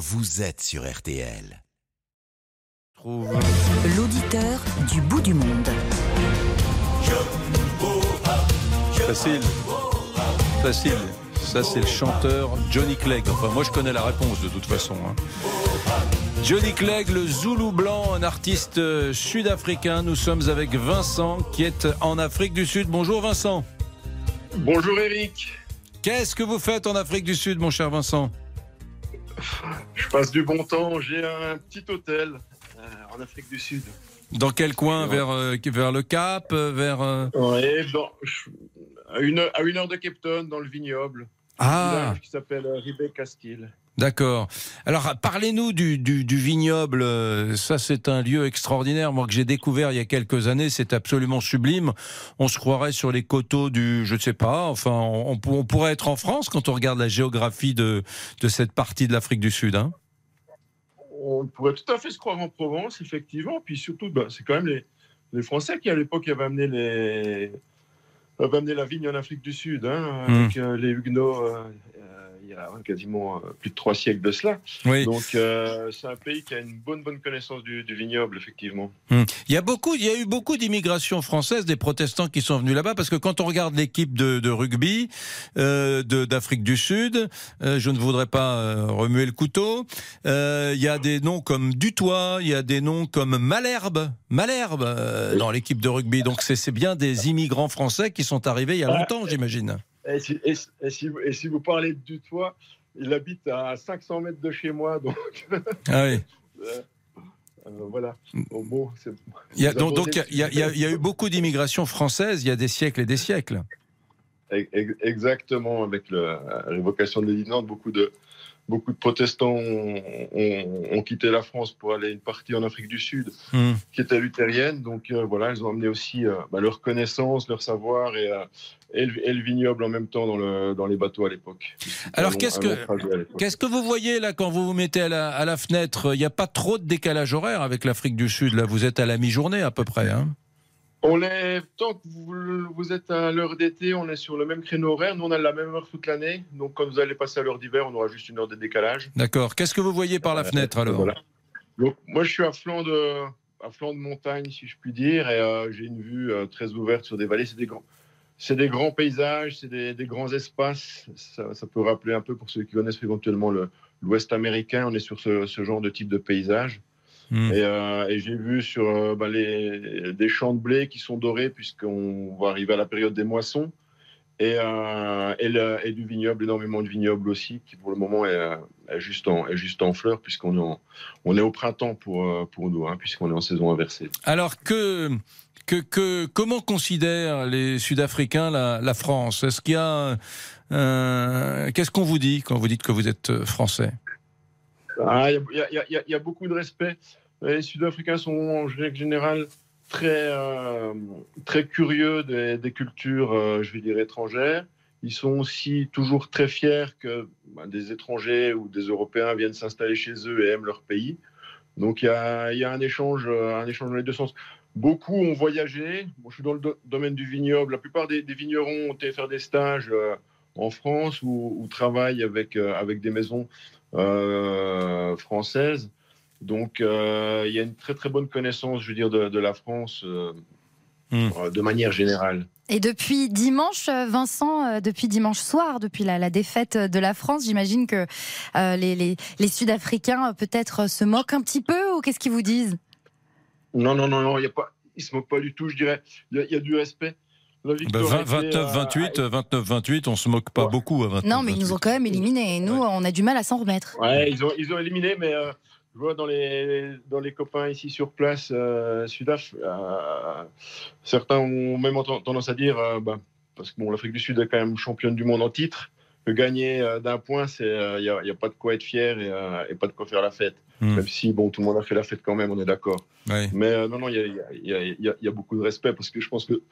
vous êtes sur RTL. L'auditeur du bout du monde. Facile. Facile. Ça, c'est le chanteur Johnny Clegg. Enfin, moi, je connais la réponse de toute façon. hein. Johnny Clegg, le Zoulou blanc, un artiste euh, sud-africain. Nous sommes avec Vincent qui est en Afrique du Sud. Bonjour Vincent. Bonjour Eric, Qu'est-ce que vous faites en Afrique du Sud, mon cher Vincent? Je passe du bon temps, j'ai un petit hôtel euh, en Afrique du Sud. Dans quel coin vers, euh, vers le Cap euh, vers, euh, Ouais, dans- je- à, une heure, à une heure de Cape Town, dans le vignoble, un Ah, village qui s'appelle Ribé Castille. D'accord. Alors, parlez-nous du, du, du vignoble. Euh, Ça, c'est un lieu extraordinaire. Moi, que j'ai découvert il y a quelques années, c'est absolument sublime. On se croirait sur les coteaux du, je ne sais pas, enfin, on, on pour- on pourrait être en France quand on regarde la géographie de, de cette partie de l'Afrique du Sud. Hein On pourrait tout à fait se croire en Provence, effectivement, puis surtout, bah, c'est quand même les, les Français qui, à l'époque, avaient amené les avaient amené la vigne en Afrique du Sud, hein, Hmm. avec euh, les Huguenots, euh, y a quasiment euh, plus de trois siècles de cela. oui. Donc, euh, c'est un pays qui a une bonne, bonne connaissance du, du vignoble, effectivement. Hmm. Il y a beaucoup, il y a eu beaucoup d'immigration française, des protestants qui sont venus là-bas, parce que quand on regarde l'équipe de, de rugby euh, d'Afrique du Sud, euh, je ne voudrais pas remuer le couteau. il y a des noms comme Dutoit, il y a des noms comme Malherbe, Malherbe dans l'équipe de rugby. Donc c'est c'est bien des immigrants français qui sont arrivés il y a longtemps, j'imagine. Et si, et si- et si vous- et si vous parlez du toit, il habite à 500 mètres de chez moi, donc Ah oui. euh, euh, voilà. Bon, bon, c'est- Il y a, Vous donc il y a, il y a- il y a eu beaucoup d'immigration française il y a des siècles et des siècles. ex- exactement avec le- la révocation de l'édit de Nantes, beaucoup de beaucoup de protestants ont, ont- ont quitté la France pour aller une partie en Afrique du Sud, Hmm. qui était luthérienne. Donc euh, voilà, ils ont amené aussi euh, bah, leur connaissance, leur savoir et, euh, et, le, et le vignoble en même temps dans, le, dans les bateaux à l'époque. Alors, qu'est-ce que-. Qu'est-ce vous voyez là quand vous vous mettez à la, à la fenêtre? Il n'y a pas trop de décalage horaire avec l'Afrique du Sud. Là, vous êtes à la mi-journée à peu près. Hein On est, tant que vous, vous êtes à l'heure d'été, on est sur le même créneau horaire. Nous, on a la même heure toute l'année. Donc, quand vous allez passer à l'heure d'hiver, on aura juste une heure de décalage. D'accord. Qu'est-ce que vous voyez par la fenêtre alors Voilà. Donc, moi, je suis à flanc de, à flanc de montagne, si je puis dire, et euh, j'ai une vue euh, très ouverte sur des vallées. C'est des grands, c'est des grands paysages, c'est des, des grands espaces. Ça, ça peut rappeler un peu pour ceux qui connaissent éventuellement le- l'Ouest américain. On est sur ce, ce genre de type de paysage. Et, euh, et j'ai vu sur euh, bah, les, des champs de blé qui sont dorés, puisqu'on va arriver à la période des moissons. Et, euh, et, le- et du vignoble, énormément de vignoble aussi, qui pour le moment est, est juste, en, est juste en fleurs, puisqu'on est, en- on est au printemps pour, pour nous, hein, puisqu'on est en saison inversée. Alors que, que, que comment considèrent les Sud-Africains la, la France? Est-ce qu'il y a Qu'est-ce qu'on vous dit quand vous dites que vous êtes euh, Il y, a- beaucoup de respect. Les Sud-Africains sont en règle générale très, euh, très curieux des, cultures, euh, je vais dire, étrangères. Ils sont aussi toujours très fiers que bah, des étrangers ou des Européens viennent s'installer chez eux et aiment leur pays. Donc il y a, un, échange, euh, un échange dans les deux sens. Beaucoup ont voyagé. Je suis dans le do- domaine du vignoble. La plupart des, vignerons ont été faire des stages en France ou, travaillent avec, avec des maisons euh, françaises. Donc, euh, il y a une très très bonne connaissance, je veux dire, de, de la France euh, Hmm. de manière générale. Et depuis dimanche, Vincent, depuis dimanche soir, depuis la, la défaite de la France, j'imagine que euh, les, les- les Sud-Africains peut-être se moquent un petit peu ou qu'est-ce qu'ils vous disent? Non, non, non, non, il y a pas, ils se moquent pas du tout, je dirais. Il y a, il y a du respect. La Ben, victoire 20, a été, 29, euh, 28, 29, 28, on se moque pas Ouais. beaucoup à 29. Non, mais ils nous ont quand même éliminés. Et nous, Ouais. on a du mal à s'en remettre. Ouais, ils ont, ils ont éliminé, mais euh, je vois dans les, dans les copains ici sur place, euh, Sudaf, euh, certains ont même tendance à dire, euh, bah, parce que bon, l'Afrique du Sud est quand même championne du monde en titre, que gagner euh, d'un point, il n'y a, y a pas de quoi être fier et, euh, et pas de quoi faire la fête. Hmm. Même si, bon, tout le monde a fait la fête quand même, on est d'accord. Ouais. Mais euh, non, non, il y a, y a- y a- y a beaucoup de respect parce que je pense que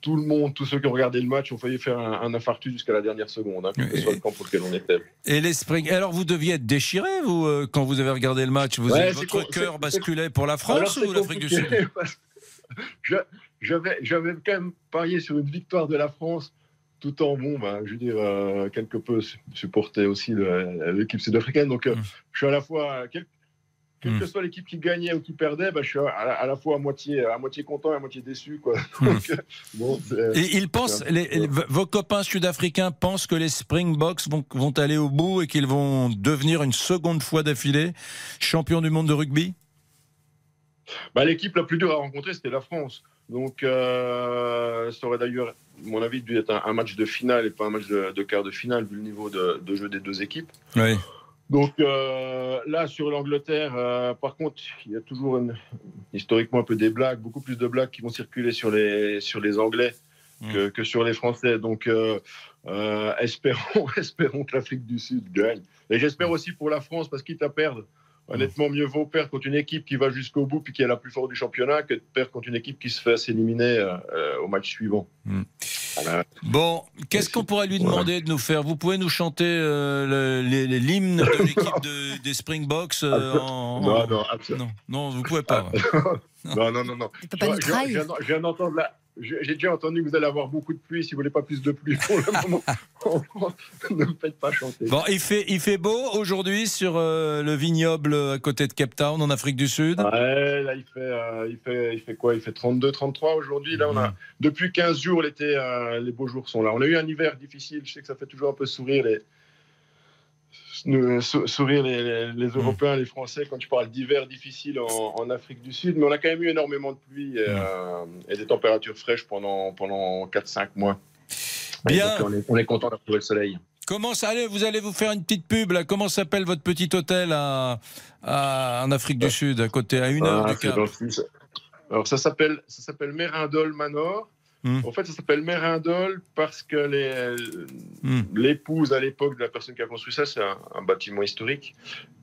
tout le monde, tous ceux qui ont regardé le match ont failli faire un, un infarctus jusqu'à la dernière seconde, hein, quel que soit le camp pour lequel on était. Et les Spring. Alors vous deviez être déchiré, vous, euh, quand vous avez regardé le match? Vous, Ouais, votre cœur basculait pour la France ou l'Afrique du Sud? J'avais quand même parié sur une victoire de la France tout en bon, bah, je veux dire, euh, quelque peu supporter aussi l'équipe sud-africaine. Donc, euh, Mm. je suis à la fois, quelle que soit l'équipe qui gagnait ou qui perdait, bah, je suis à, à la fois à moitié, à moitié content et à moitié déçu. Quoi. Mm. Donc, euh, bon, Et ils pensent, les- vos copains sud-africains pensent que les Springboks vont, vont aller au bout et qu'ils vont devenir une seconde fois d'affilée champions du monde de rugby? Bah, L'équipe la plus dure à rencontrer, c'était la France. Donc, euh, ça aurait d'ailleurs, à mon avis, dû être un, un match de finale et pas un match de, de quart de finale, vu le niveau de, de jeu des deux équipes. Oui. Donc euh, là, sur l'Angleterre, euh, par contre, il y a toujours une- historiquement un peu des blagues, beaucoup plus de blagues qui vont circuler sur les, sur les Anglais que, que sur les Français. Donc euh, euh, espérons, espérons que l'Afrique du Sud gagne. Et j'espère aussi pour la France, parce quitte à perdre, honnêtement, mieux vaut perdre contre une équipe qui va jusqu'au bout puis qui est la plus forte du championnat que de perdre contre une équipe qui se fait s'éliminer euh, au match suivant. Mm. Voilà. Bon, qu'est-ce qu'on pourrait lui demander de nous faire? Vous pouvez nous chanter euh, l'hymne de l'équipe de- des Springboks euh, en, Non, non, absolument. non, non, vous pouvez pas. Non, non, non, non. Il peut pas nous trahir. je viens d'entendre la- J'ai déjà entendu que vous allez avoir beaucoup de pluie. Si vous voulez pas plus de pluie pour le moment, ne me faites pas chanter. Bon, il fait, il fait beau aujourd'hui sur euh, le vignoble à côté de Cape Town en Afrique du Sud? Ouais, là, il fait, euh, il fait, il fait quoi? Il fait 32, 33 aujourd'hui. Là, on a, Mhm. depuis 15 jours, l'été, euh, les beaux jours sont là. On a eu un hiver difficile. Je sais que ça fait toujours un peu sourire les, nous- sourire les, les- les Européens, les Français quand tu parles d'hiver difficile en, en Afrique du Sud. Mais on a quand même eu énormément de pluie et, euh, et des températures fraîches pendant, pendant 4-5 mois. Bien. Donc, on est, on est content d'avoir trouvé le soleil. Comment ça allait Vous allez vous faire une petite pub là. Comment s'appelle votre petit hôtel à, à- en Afrique du Sud, à côté, à une heure Ah, du Cap? Alors ça s'appelle ça s'appelle Mérindol Manor. Hmm. En fait, ça s'appelle Mérindol parce que Hmm. l'épouse à l'époque de la personne qui a construit ça, c'est un, un bâtiment historique,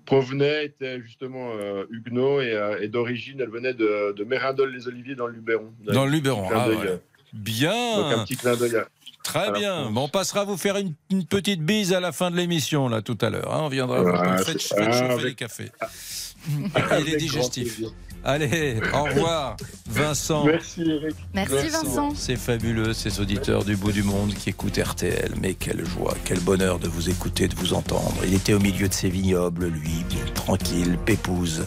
provenait, était justement euh, huguenot et, euh, et d'origine, elle venait de, de Mérindol les Oliviers dans le Luberon. Dans le Luberon. Ah, euh, Donc un Bien, petit clin d'œil. à- très bien. Bon, on passera vous faire une, une petite bise à la fin de l'émission là tout à l'heure. hein. On viendra. Ah, faites, ah, chauffer avec- les cafés. Avec Et les grand digestifs. plaisir. Allez, au revoir, Vincent. Merci Eric. Merci Vincent. C'est fabuleux, ces auditeurs du bout du monde qui écoutent RTL. Mais quelle joie, quel bonheur de vous écouter, de vous entendre. Il était au milieu de ses vignobles, lui, bien tranquille, pépouze.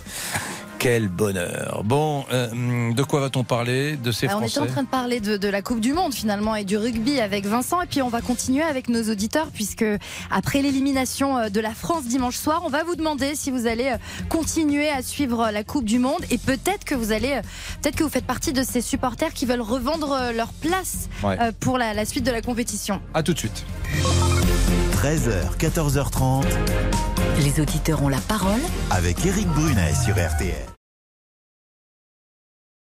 Quel bonheur. Bon, euh, de quoi va-t-on parler De ces Ah, on était Français en train de parler de, de la Coupe du Monde finalement et du rugby avec Vincent et puis on va continuer avec nos auditeurs puisque après l'élimination euh, de la France dimanche soir, on va vous demander si vous allez euh, continuer à suivre la Coupe du Monde et peut-être que vous allez, euh, peut-être que vous faites partie de ces supporters qui veulent revendre euh, leur place Ouais. euh, pour la, la suite de la compétition. À tout de suite. 13h, 14h30 Les auditeurs ont la parole avec Eric Brunet sur RTL.